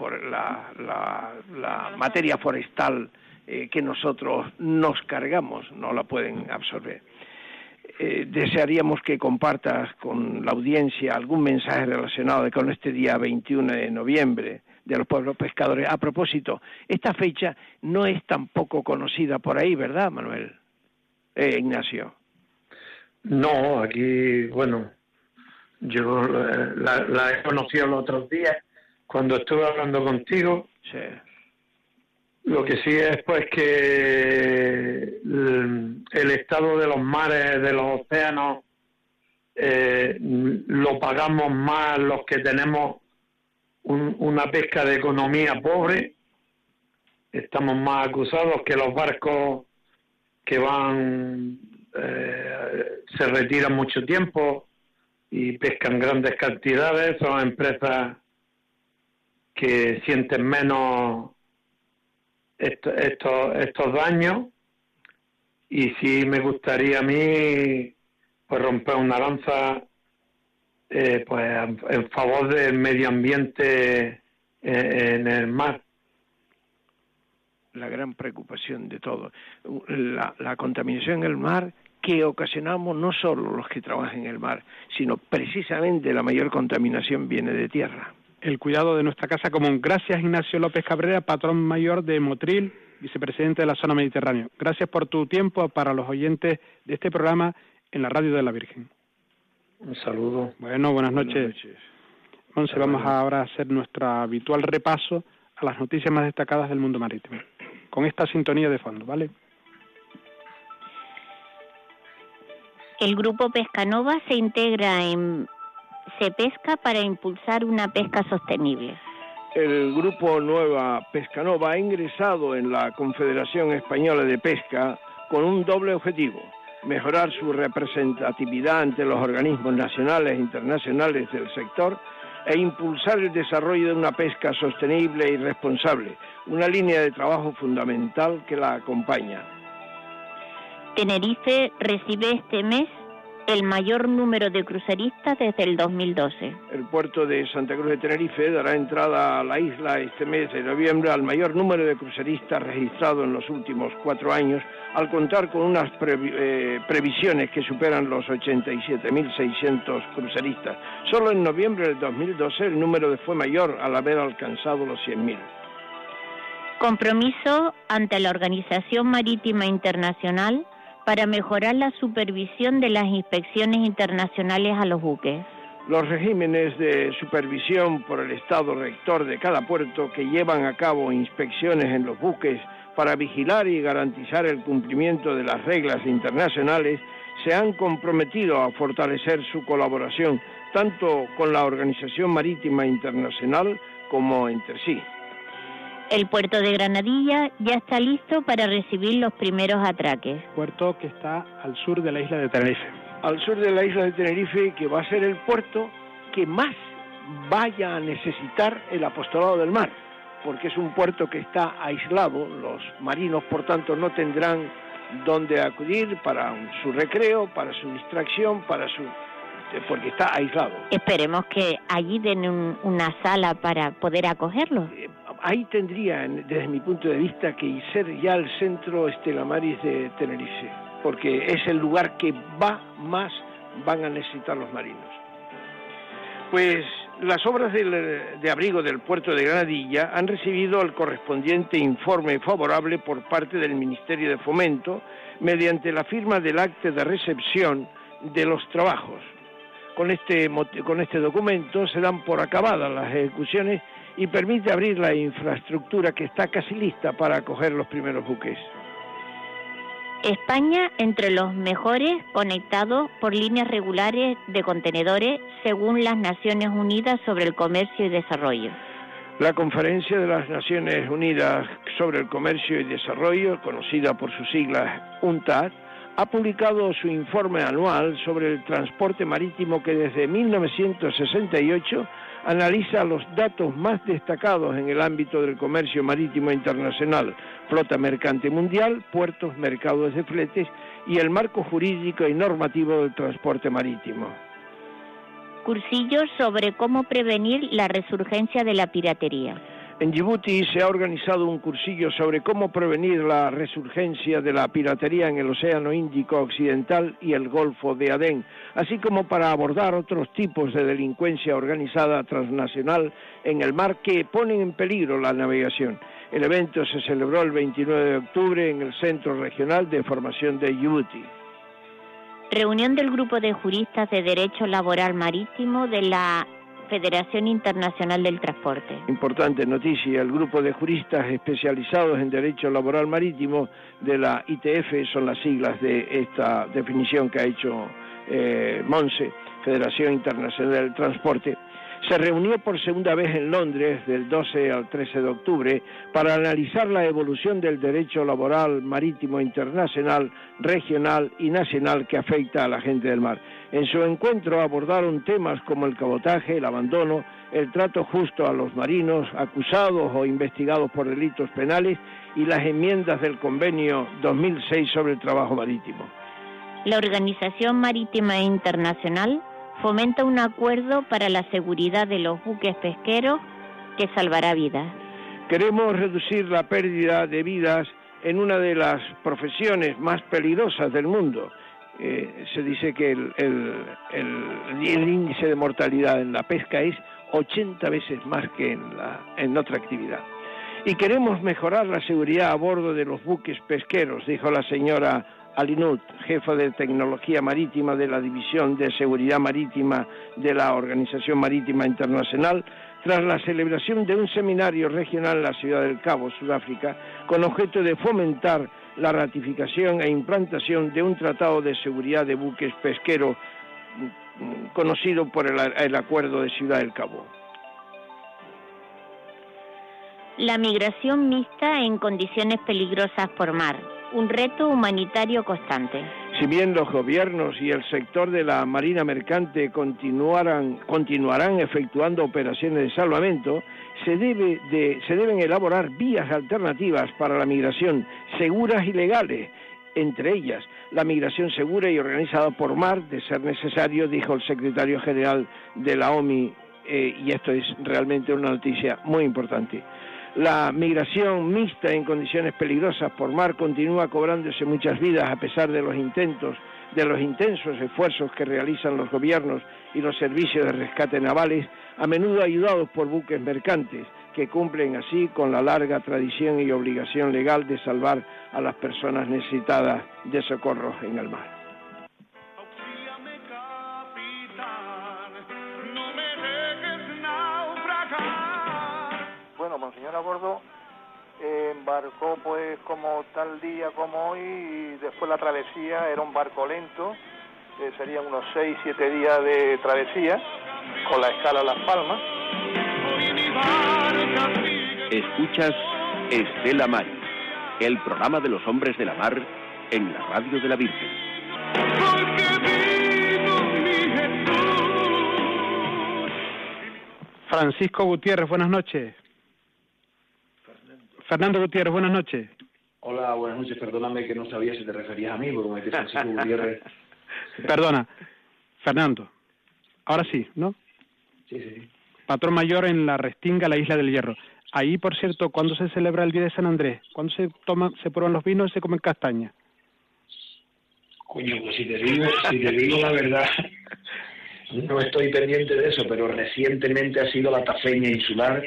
materia forestal eh, que nosotros nos cargamos no la pueden absorber. Eh, desearíamos que compartas con la audiencia algún mensaje relacionado con este día 21 de noviembre de los pueblos pescadores. A propósito, esta fecha no es tan poco conocida por ahí, ¿verdad, Manuel? Eh, Ignacio. No, aquí, bueno, yo eh, la, la he conocido los otros días cuando estuve hablando contigo. Sí. Lo que sí es pues que el, el estado de los mares, de los océanos, eh, lo pagamos más los que tenemos un- una pesca de economía pobre. Estamos más acusados que los barcos que van, eh, se retiran mucho tiempo y pescan grandes cantidades. Son empresas que sienten menos esto- estos estos daños y sí me gustaría a mí pues romper una lanza eh, pues en, en favor del medio ambiente eh, en el mar La gran preocupación de todo. La, la contaminación en el mar que ocasionamos no solo los que trabajan en el mar, sino precisamente la mayor contaminación viene de tierra. El cuidado de nuestra casa común. Gracias Ignacio López Cabrera, patrón mayor de Motril, vicepresidente de la zona mediterránea. Gracias por tu tiempo para los oyentes de este programa en la Radio de la Virgen. un saludo Bueno, buenas noches. Monse, vamos ahora a hacer nuestro habitual repaso a las noticias más destacadas del mundo marítimo. Con esta sintonía de fondo, ¿vale? El grupo Pescanova se integra en Se Pesca para impulsar una pesca sostenible. El grupo Nueva Pescanova ha ingresado en la Confederación Española de Pesca con un doble objetivo, mejorar su representatividad ante los organismos nacionales e internacionales del sector e impulsar el desarrollo de una pesca sostenible y responsable, una línea de trabajo fundamental que la acompaña. Tenerife recibe este mes el mayor número de cruceristas desde el 2012. El puerto de Santa Cruz de Tenerife dará entrada a la isla este mes de noviembre al mayor número de cruceristas registrado en los últimos cuatro años, al contar con unas previ- eh, previsiones que superan los 87.600 cruceristas. Solo en noviembre del 2012 el número fue mayor al haber alcanzado los 100.000. Compromiso ante la Organización Marítima Internacional para mejorar la supervisión de las inspecciones internacionales a los buques. Los regímenes de supervisión por el Estado rector de cada puerto que llevan a cabo inspecciones en los buques para vigilar y garantizar el cumplimiento de las reglas internacionales se han comprometido a fortalecer su colaboración tanto con la Organización Marítima Internacional como entre sí. El puerto de Granadilla ya está listo para recibir los primeros atraques. Puerto que está al sur de la isla de Tenerife. Al sur de la isla de Tenerife, que va a ser el puerto que más vaya a necesitar el apostolado del mar, porque es un puerto que está aislado, los marinos por tanto no tendrán dónde acudir para su recreo, para su distracción, para su porque está aislado. Esperemos que allí den un- una sala para poder acogerlo. Ahí tendría, en- desde mi punto de vista, que ser ya el centro Estela Maris de Tenerife, porque es el lugar que va más van a necesitar los marinos. Pues las obras del- de abrigo del puerto de Granadilla han recibido el correspondiente informe favorable por parte del Ministerio de Fomento mediante la firma del acta de recepción de los trabajos. Con este, con este documento se dan por acabadas las ejecuciones y permite abrir la infraestructura que está casi lista para acoger los primeros buques. España entre los mejores conectados por líneas regulares de contenedores según las Naciones Unidas sobre el Comercio y Desarrollo. La Conferencia de las Naciones Unidas sobre el Comercio y Desarrollo, conocida por sus siglas UNTAD, ha publicado su informe anual sobre el transporte marítimo que desde 1968 analiza los datos más destacados en el ámbito del comercio marítimo internacional, flota mercante mundial, puertos, mercados de fletes y el marco jurídico y normativo del transporte marítimo. Cursillos sobre cómo prevenir la resurgencia de la piratería. En Djibouti se ha organizado un cursillo sobre cómo prevenir la resurgencia de la piratería en el Océano Índico Occidental y el Golfo de Adén, así como para abordar otros tipos de delincuencia organizada transnacional en el mar que ponen en peligro la navegación. El evento se celebró el 29 de octubre en el Centro Regional de Formación de Djibouti. Reunión del Grupo de Juristas de Derecho Laboral Marítimo de la Federación Internacional del Transporte. Importante noticia, el grupo de juristas especializados en derecho laboral marítimo de la ITF son las siglas de esta definición que ha hecho eh, Monse, Federación Internacional del Transporte, se reunió por segunda vez en Londres del 12 al 13 de octubre para analizar la evolución del derecho laboral marítimo internacional, regional y nacional que afecta a la gente del mar. En su encuentro abordaron temas como el cabotaje, el abandono, el trato justo a los marinos acusados o investigados por delitos penales y las enmiendas del convenio 2006 sobre el trabajo marítimo. La Organización Marítima Internacional fomenta un acuerdo para la seguridad de los buques pesqueros que salvará vidas. Queremos reducir la pérdida de vidas en una de las profesiones más peligrosas del mundo. Eh, se dice que el, el- índice de mortalidad en la pesca es 80 veces más que en, la, en otra actividad. Y queremos mejorar la seguridad a bordo de los buques pesqueros, dijo la señora Alinut, jefa de tecnología marítima de la División de Seguridad Marítima de la Organización Marítima Internacional, tras la celebración de un seminario regional en la ciudad del Cabo, Sudáfrica, con objeto de fomentar la ratificación e implantación de un tratado de seguridad de buques pesqueros mm, conocido por el, el Acuerdo de Ciudad del Cabo. La migración mixta en condiciones peligrosas por mar, un reto humanitario constante. Si bien los gobiernos y el sector de la marina mercante continuarán, continuarán efectuando operaciones de salvamento, se, debe de- se deben elaborar vías alternativas para la migración seguras y legales, entre ellas la migración segura y organizada por mar, de ser necesario, dijo el secretario general de la OMI, eh, y esto es realmente una noticia muy importante. La migración mixta en condiciones peligrosas por mar continúa cobrándose muchas vidas a pesar de los intentos, de los intensos esfuerzos que realizan los gobiernos y los servicios de rescate navales, a menudo ayudados por buques mercantes, que cumplen así con la larga tradición y obligación legal de salvar a las personas necesitadas de socorros en el mar. Bueno, Monseñor a bordo eh, embarcó pues como tal día como hoy y después la travesía era un barco lento, eh, serían unos 6-7 días de travesía con la escala Las Palmas. Escuchas Estela Maris, el programa de los hombres de la mar en la radio de la Virgen. Francisco Gutiérrez, buenas noches. Fernando Gutiérrez, buenas noches. Hola, buenas noches. Perdóname que no sabía si te referías a mí, porque me dijiste Francisco Gutiérrez. Perdona, Fernando. Ahora sí, ¿no? Sí, sí. Patrón mayor en la Restinga, la Isla del Hierro. Ahí, por cierto, ¿cuándo se celebra el Día de San Andrés? ¿Cuándo se toman, se prueban los vinos y se comen castañas? Coño, pues si te digo, si te digo la verdad, no estoy pendiente de eso, pero recientemente ha sido la tafeña insular,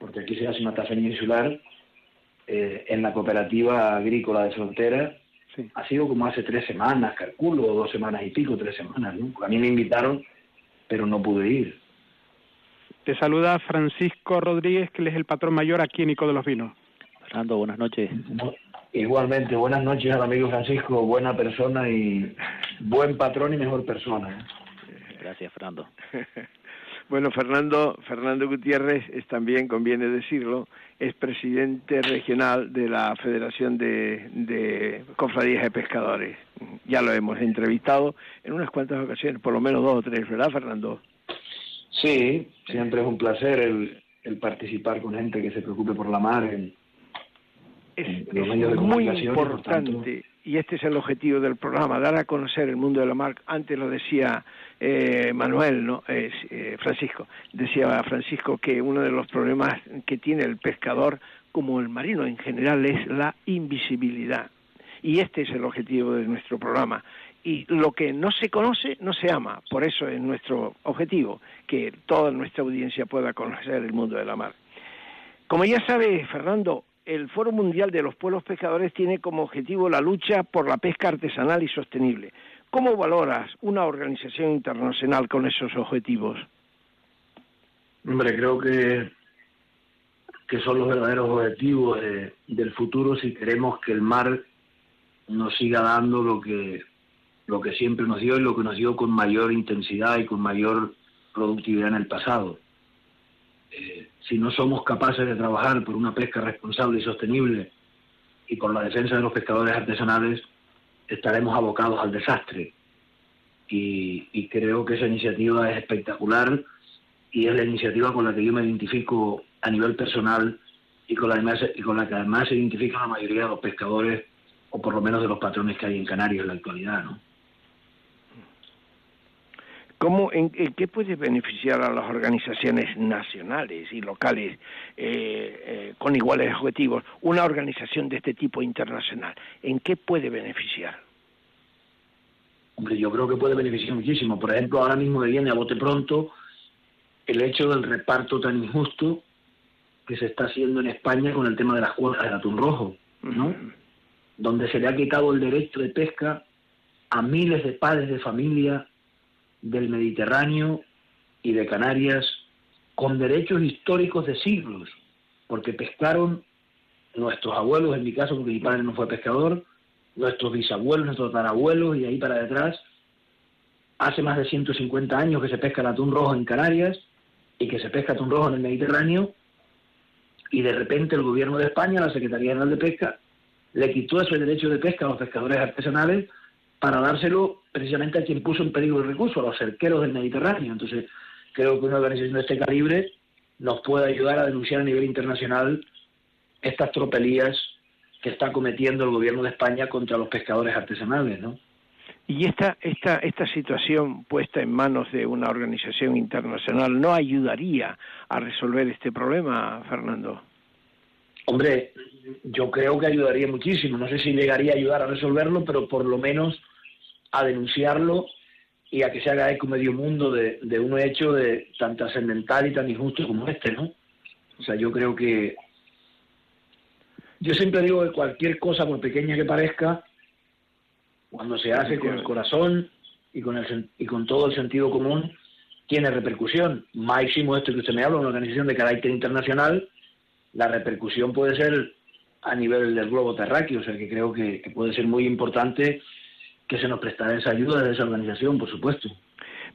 porque aquí se hace una tafeña insular eh, en la cooperativa agrícola de frontera. Ha sido como hace tres semanas, calculo, dos semanas y pico, tres semanas. ¿no? A mí me invitaron, pero no pude ir. Te saluda Francisco Rodríguez, que él es el patrón mayor aquí en Ico de los Vinos. Fernando, buenas noches. Igualmente, buenas noches al amigo Francisco, buena persona y buen patrón y mejor persona. ¿eh? Gracias, Fernando. Bueno, Fernando, Fernando Gutiérrez es también, conviene decirlo, es presidente regional de la Federación de, de Cofradías de Pescadores. Ya lo hemos entrevistado en unas cuantas ocasiones, por lo menos dos o tres, ¿verdad, Fernando? Sí, siempre es un placer el, el participar con gente que se preocupe por la mar en, en los medios de muy comunicación. importante y este es el objetivo del programa, dar a conocer el mundo de la mar. Antes lo decía eh, Manuel, ¿no? Eh, eh, Francisco, decía Francisco que uno de los problemas que tiene el pescador, como el marino en general, es la invisibilidad. Y este es el objetivo de nuestro programa. Y lo que no se conoce no se ama. Por eso es nuestro objetivo, que toda nuestra audiencia pueda conocer el mundo de la mar. Como ya sabe Fernando, el Foro Mundial de los Pueblos Pescadores tiene como objetivo la lucha por la pesca artesanal y sostenible. ¿Cómo valoras una organización internacional con esos objetivos? Hombre, creo que, que son los verdaderos objetivos de- del futuro si queremos que el mar nos siga dando lo que, lo que siempre nos dio y lo que nos dio con mayor intensidad y con mayor productividad en el pasado. Eh, si no somos capaces de trabajar por una pesca responsable y sostenible y por la defensa de los pescadores artesanales, estaremos abocados al desastre. Y, creo que esa iniciativa es espectacular y es la iniciativa con la que yo me identifico a nivel personal y con la, y con la que además se identifican la mayoría de los pescadores o por lo menos de los patrones que hay en Canarias en la actualidad. ¿no? ¿Cómo, en, en qué puede beneficiar a las organizaciones nacionales y locales eh, eh, con iguales objetivos una organización de este tipo internacional? ¿En qué puede beneficiar? Hombre, yo creo que puede beneficiar muchísimo. Por ejemplo, ahora mismo me viene a bote pronto el hecho del reparto tan injusto que se está haciendo en España con el tema de las cuotas del atún rojo, ¿no? Donde se le ha quitado el derecho de pesca a miles de padres de familia del Mediterráneo y de Canarias con derechos históricos de siglos, porque pescaron nuestros abuelos, en mi caso, porque mi padre no fue pescador, nuestros bisabuelos, nuestros tatarabuelos y ahí para detrás, hace más de 150 años que se pesca el atún rojo en Canarias y que se pesca atún rojo en el Mediterráneo y de repente el gobierno de España, la Secretaría General de Pesca, le quitó ese derecho de pesca a los pescadores artesanales para dárselo precisamente a quien puso en peligro el recurso, a los cerqueros del Mediterráneo. Entonces, creo que una organización de este calibre nos puede ayudar a denunciar a nivel internacional estas tropelías que está cometiendo el gobierno de España contra los pescadores artesanales, ¿no? Y esta, esta, esta situación puesta en manos de una organización internacional no ayudaría a resolver este problema, Fernando. Hombre, yo creo que ayudaría muchísimo. No sé si llegaría a ayudar a resolverlo, pero por lo menos a denunciarlo y a que se haga eco medio mundo de, de un hecho de tan trascendental y tan injusto como este, ¿no? O sea, yo creo que... Yo siempre digo que cualquier cosa, por pequeña que parezca, cuando se hace con el corazón y con, el, y con todo el sentido común, tiene repercusión. Máximo esto que usted me habla, una organización de carácter internacional, la repercusión puede ser a nivel del globo terráqueo, o sea que creo que puede ser muy importante que se nos prestara esa ayuda de esa organización, por supuesto.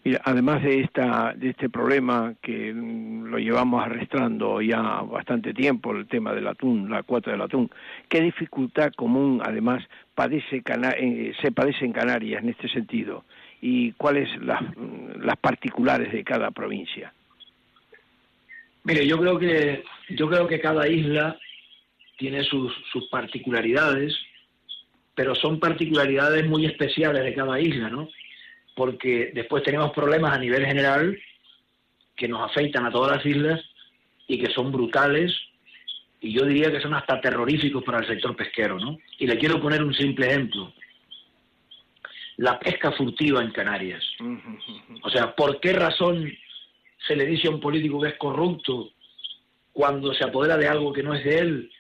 Mira, además de esta de este problema que mm, lo llevamos arrastrando ya bastante tiempo, el tema del atún, la cuota del atún, ¿qué dificultad común además padece Cana- eh, se padece en Canarias en este sentido? ¿Y cuáles las, mm, las particulares de cada provincia? Mire, yo creo que yo creo que cada isla tiene sus, sus particularidades, pero son particularidades muy especiales de cada isla, ¿no? Porque después tenemos problemas a nivel general que nos afectan a todas las islas y que son brutales y yo diría que son hasta terroríficos para el sector pesquero, ¿no? Y le quiero poner un simple ejemplo. La pesca furtiva en Canarias. O sea, ¿por qué razón se le dice a un político que es corrupto cuando se apodera de algo que no es de él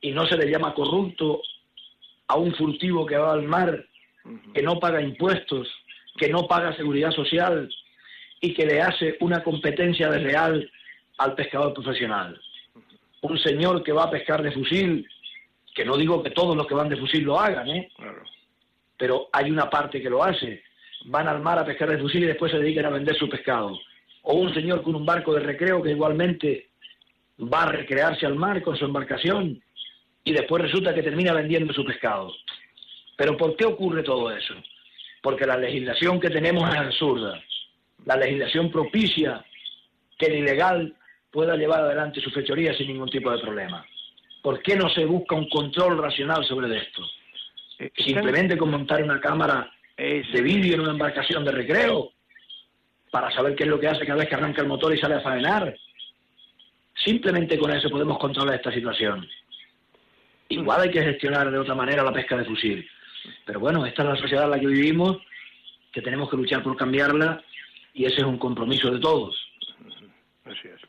y no se le llama corrupto a un furtivo que va al mar, que no paga impuestos, que no paga seguridad social y que le hace una competencia desleal al pescador profesional? Un señor que va a pescar de fusil, que no digo que todos los que van de fusil lo hagan, ¿eh? pero hay una parte que lo hace. Van al mar a pescar de fusil y después se dedican a vender su pescado. O un señor con un barco de recreo que igualmente va a recrearse al mar con su embarcación y después resulta que termina vendiendo su pescado. Pero ¿por qué ocurre todo eso? Porque la legislación que tenemos es absurda. La legislación propicia que el ilegal pueda llevar adelante su fechoría sin ningún tipo de problema. ¿Por qué no se busca un control racional sobre esto? Simplemente con montar una cámara de vídeo en una embarcación de recreo para saber qué es lo que hace cada vez que arranca el motor y sale a faenar. Simplemente con eso podemos controlar esta situación. Igual hay que gestionar de otra manera la pesca de fusil. Pero bueno, esta es la sociedad en la que vivimos, que tenemos que luchar por cambiarla y ese es un compromiso de todos.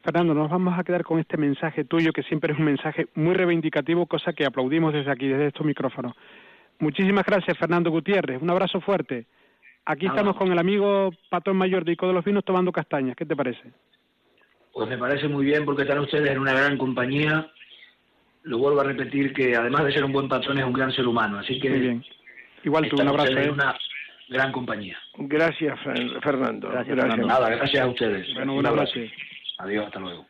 Fernando, nos vamos a quedar con este mensaje tuyo, que siempre es un mensaje muy reivindicativo, cosa que aplaudimos desde aquí, desde estos micrófonos. Muchísimas gracias, Fernando Gutiérrez. Un abrazo fuerte. Aquí Nada. estamos con el amigo patrón mayor de Ico de los Vinos tomando castañas. ¿Qué te parece? Pues me parece muy bien porque están ustedes en una gran compañía. Lo vuelvo a repetir que además de ser un buen patrón es un gran ser humano. Así que Muy bien. Igual tú, un abrazo. ¿eh? una gran compañía. Gracias, Fer- Fernando. Gracias, Nada, gracias a ustedes. Bueno, Un abrazo. Adiós, hasta luego.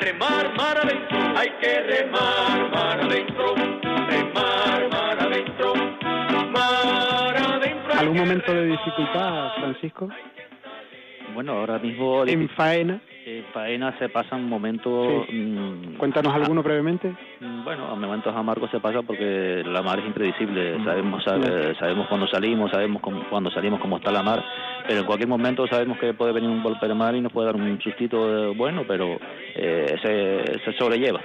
Remar, mar adentro, hay que remar, mar adentro, remar, mar adentro, mar adentro. ¿Algún momento de dificultad, Francisco? Bueno, ahora mismo En faena. en faena se pasan momentos... mm, Cuéntanos alguno brevemente. Mm, Bueno, a momentos amargos se pasa porque la mar es impredecible. Sabemos sabe- Claro. sabemos cuándo salimos, sabemos cómo- cuándo salimos cómo está la mar, pero en cualquier momento sabemos que puede venir un golpe de mar y nos puede dar un sustito eh, bueno, pero eh, se, se sobrelleva.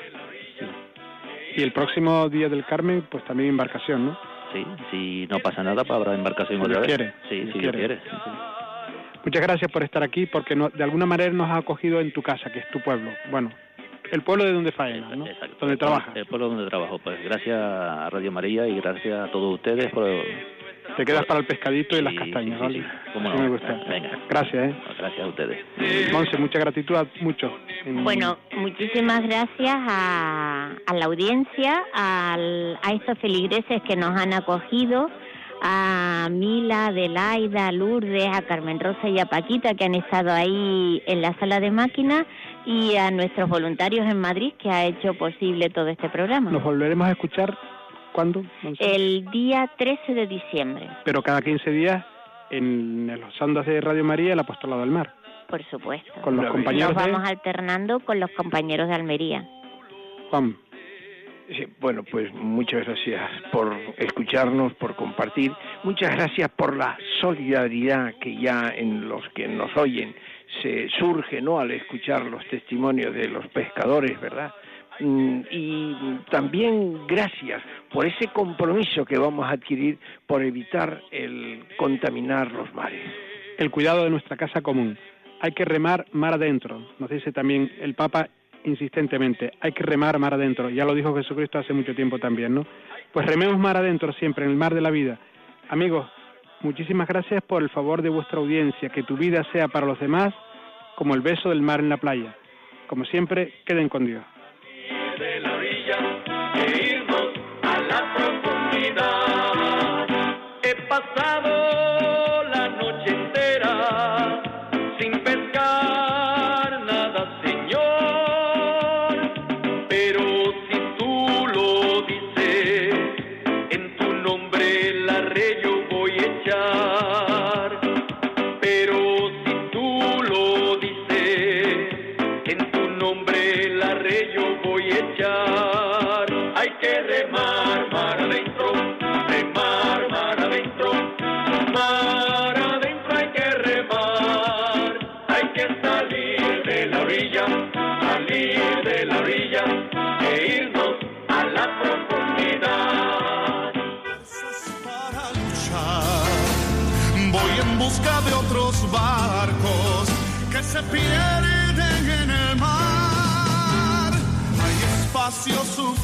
Y el próximo día del Carmen, pues también embarcación, ¿no? Sí, si no pasa nada, habrá embarcación Si otra vez. quiere, Sí, si si quiere. Muchas gracias por estar aquí, porque no- de alguna manera nos has acogido en tu casa, que es tu pueblo. Bueno, el pueblo de donde faena, ¿no? Donde trabaja. El pueblo donde trabajo. Pues gracias a Radio María y gracias a todos ustedes por... Te quedas para el pescadito y las castañas, sí, ¿vale? sí, cómo Sí no. me gusta. Venga. Gracias, ¿eh? Gracias a ustedes. Monse, mucha gratitud a muchos. Bueno, muchísimas gracias a, a la audiencia, al- a estos feligreses que nos han acogido, a Mila, Adelaida, a Lourdes, a Carmen Rosa y a Paquita que han estado ahí en la sala de máquinas y a nuestros voluntarios en Madrid que ha hecho posible todo este programa. Nos volveremos a escuchar, ¿cuándo? El día 13 de diciembre, Pero cada 15 días en las ondas de Radio María, el Apostolado del Mar. por supuesto. Con los compañeros Nos de- vamos alternando con los compañeros de Almería. Juan. Sí, bueno, pues muchas gracias por escucharnos, por compartir. Muchas gracias por la solidaridad que ya en los que nos oyen se surge, ¿no? Al escuchar los testimonios de los pescadores, ¿verdad? Mm, Y también gracias por ese compromiso que vamos a adquirir por evitar el contaminar los mares. El cuidado de nuestra casa común. Hay que remar mar adentro, nos dice también el Papa insistentemente. Hay que remar mar adentro. Ya lo dijo Jesucristo hace mucho tiempo también, ¿no? Pues rememos mar adentro siempre, en el mar de la vida. Amigos, muchísimas gracias por el favor de vuestra audiencia. Que tu vida sea para los demás como el beso del mar en la playa. Como siempre, queden con Dios.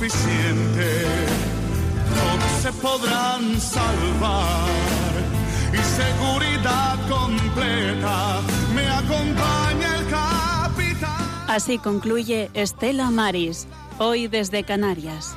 suficiente, no se podrán salvar. Y seguridad completa me acompaña el capitán. Así concluye Estela Maris, hoy desde Canarias.